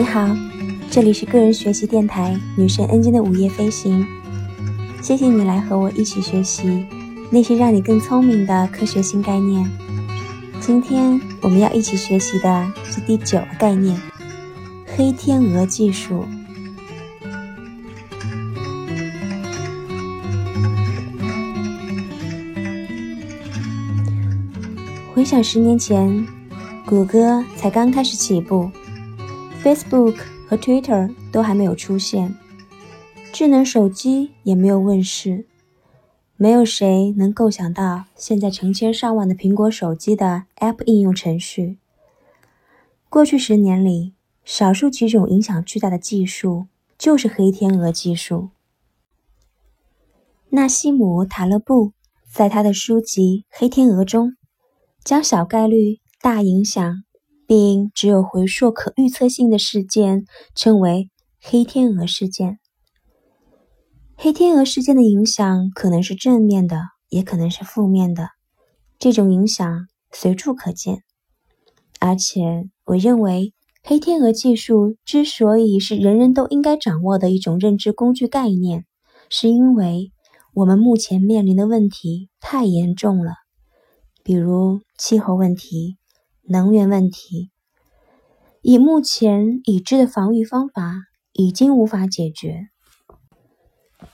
你好，这里是个人学习电台女神恩静的午夜飞行。谢谢你来和我一起学习那些让你更聪明的科学新概念。今天我们要一起学习的是第九个概念——黑天鹅技术。回想十年前，谷歌才刚开始起步，Facebook 和 Twitter 都还没有出现，智能手机也没有问世，没有谁能构想到现在成千上万的苹果手机的 App 应用程序。过去十年里，少数几种影响巨大的技术就是黑天鹅技术。纳西姆·塔勒布在他的书籍《黑天鹅》中。将小概率、大影响，并只有回溯可预测性的事件称为黑天鹅事件。黑天鹅事件的影响可能是正面的，也可能是负面的。这种影响随处可见。而且，我认为黑天鹅技术之所以是人人都应该掌握的一种认知工具概念，是因为我们目前面临的问题太严重了。比如气候问题、能源问题，以目前已知的防御方法已经无法解决。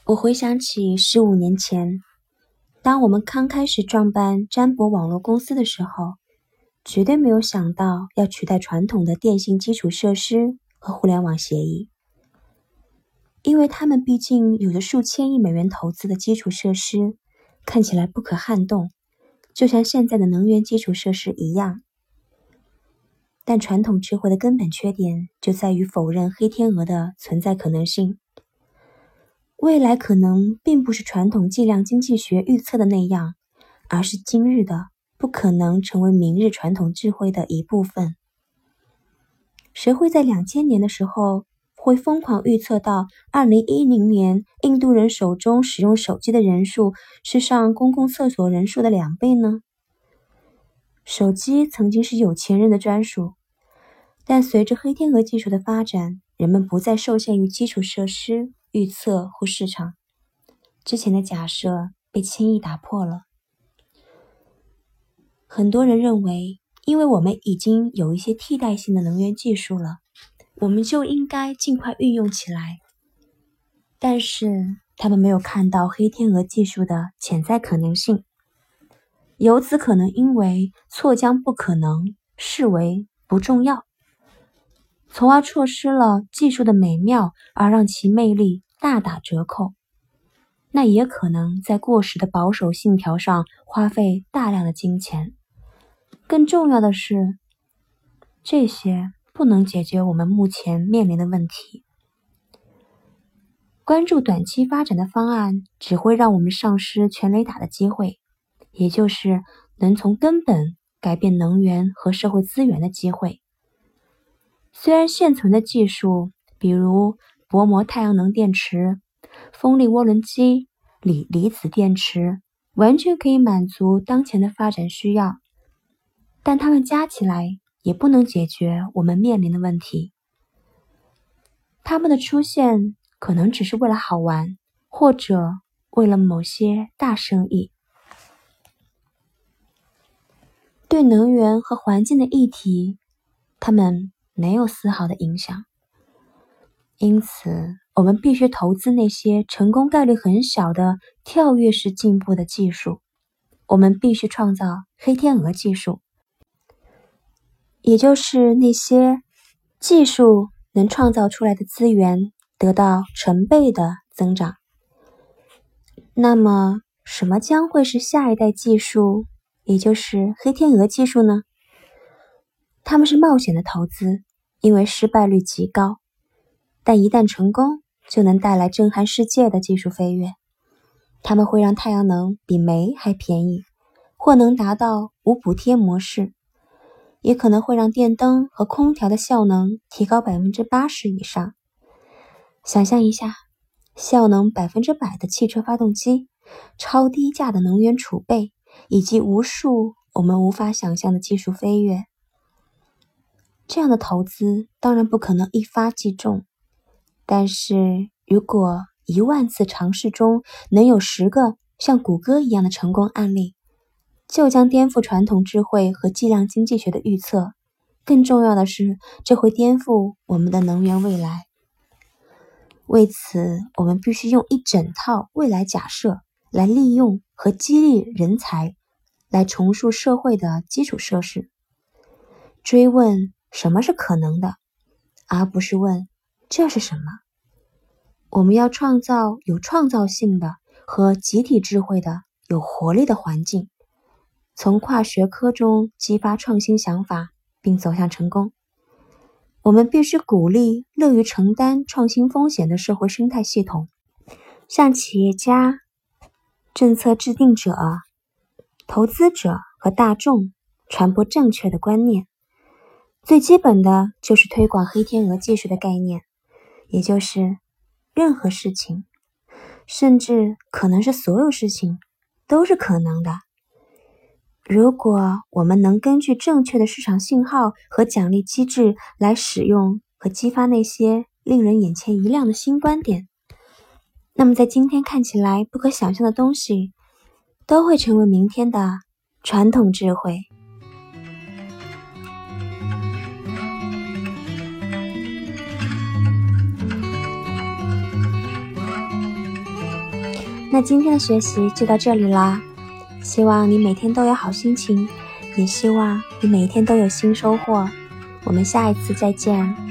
我回想起十五年前，当我们刚开始创办占卜网络公司的时候，绝对没有想到要取代传统的电信基础设施和互联网协议，因为他们毕竟有着数千亿美元投资的基础设施，看起来不可撼动。就像现在的能源基础设施一样，但传统智慧的根本缺点就在于否认黑天鹅的存在可能性。未来可能并不是传统计量经济学预测的那样，而是今日的不可能成为明日传统智慧的一部分。谁会在两千年的时候？会疯狂预测到二零一零年，印度人手中使用手机的人数是上公共厕所人数的两倍呢？手机曾经是有钱人的专属，但随着黑天鹅技术的发展，人们不再受限于基础设施预测或市场，之前的假设被轻易打破了。很多人认为，因为我们已经有一些替代性的能源技术了。我们就应该尽快运用起来，但是他们没有看到黑天鹅技术的潜在可能性，由此可能因为错将不可能视为不重要，从而错失了技术的美妙，而让其魅力大打折扣。那也可能在过时的保守信条上花费大量的金钱。更重要的是，这些。不能解决我们目前面临的问题。关注短期发展的方案，只会让我们丧失全雷打的机会，也就是能从根本改变能源和社会资源的机会。虽然现存的技术，比如薄膜太阳能电池、风力涡轮机、锂离子电池，完全可以满足当前的发展需要，但它们加起来。也不能解决我们面临的问题。他们的出现可能只是为了好玩，或者为了某些大生意。对能源和环境的议题，他们没有丝毫的影响。因此，我们必须投资那些成功概率很小的跳跃式进步的技术。我们必须创造黑天鹅技术。也就是那些技术能创造出来的资源得到成倍的增长。那么，什么将会是下一代技术，也就是黑天鹅技术呢？他们是冒险的投资，因为失败率极高，但一旦成功，就能带来震撼世界的技术飞跃。他们会让太阳能比煤还便宜，或能达到无补贴模式。也可能会让电灯和空调的效能提高百分之八十以上。想象一下，效能百分之百的汽车发动机、超低价的能源储备，以及无数我们无法想象的技术飞跃。这样的投资当然不可能一发即中，但是如果一万次尝试中能有十个像谷歌一样的成功案例，就将颠覆传统智慧和计量经济学的预测。更重要的是，这会颠覆我们的能源未来。为此，我们必须用一整套未来假设来利用和激励人才，来重塑社会的基础设施。追问什么是可能的，而不是问这是什么。我们要创造有创造性的和集体智慧的有活力的环境，从跨学科中激发创新想法，并走向成功。我们必须鼓励乐于承担创新风险的社会生态系统，向企业家、政策制定者、投资者和大众传播正确的观念。最基本的就是推广黑天鹅技术的概念，也就是任何事情，甚至可能是所有事情，都是可能的。如果我们能根据正确的市场信号和奖励机制来使用和激发那些令人眼前一亮的新观点，那么在今天看起来不可想象的东西，都会成为明天的传统智慧。那今天的学习就到这里啦。希望你每天都有好心情，也希望你每天都有新收获。我们下一次再见。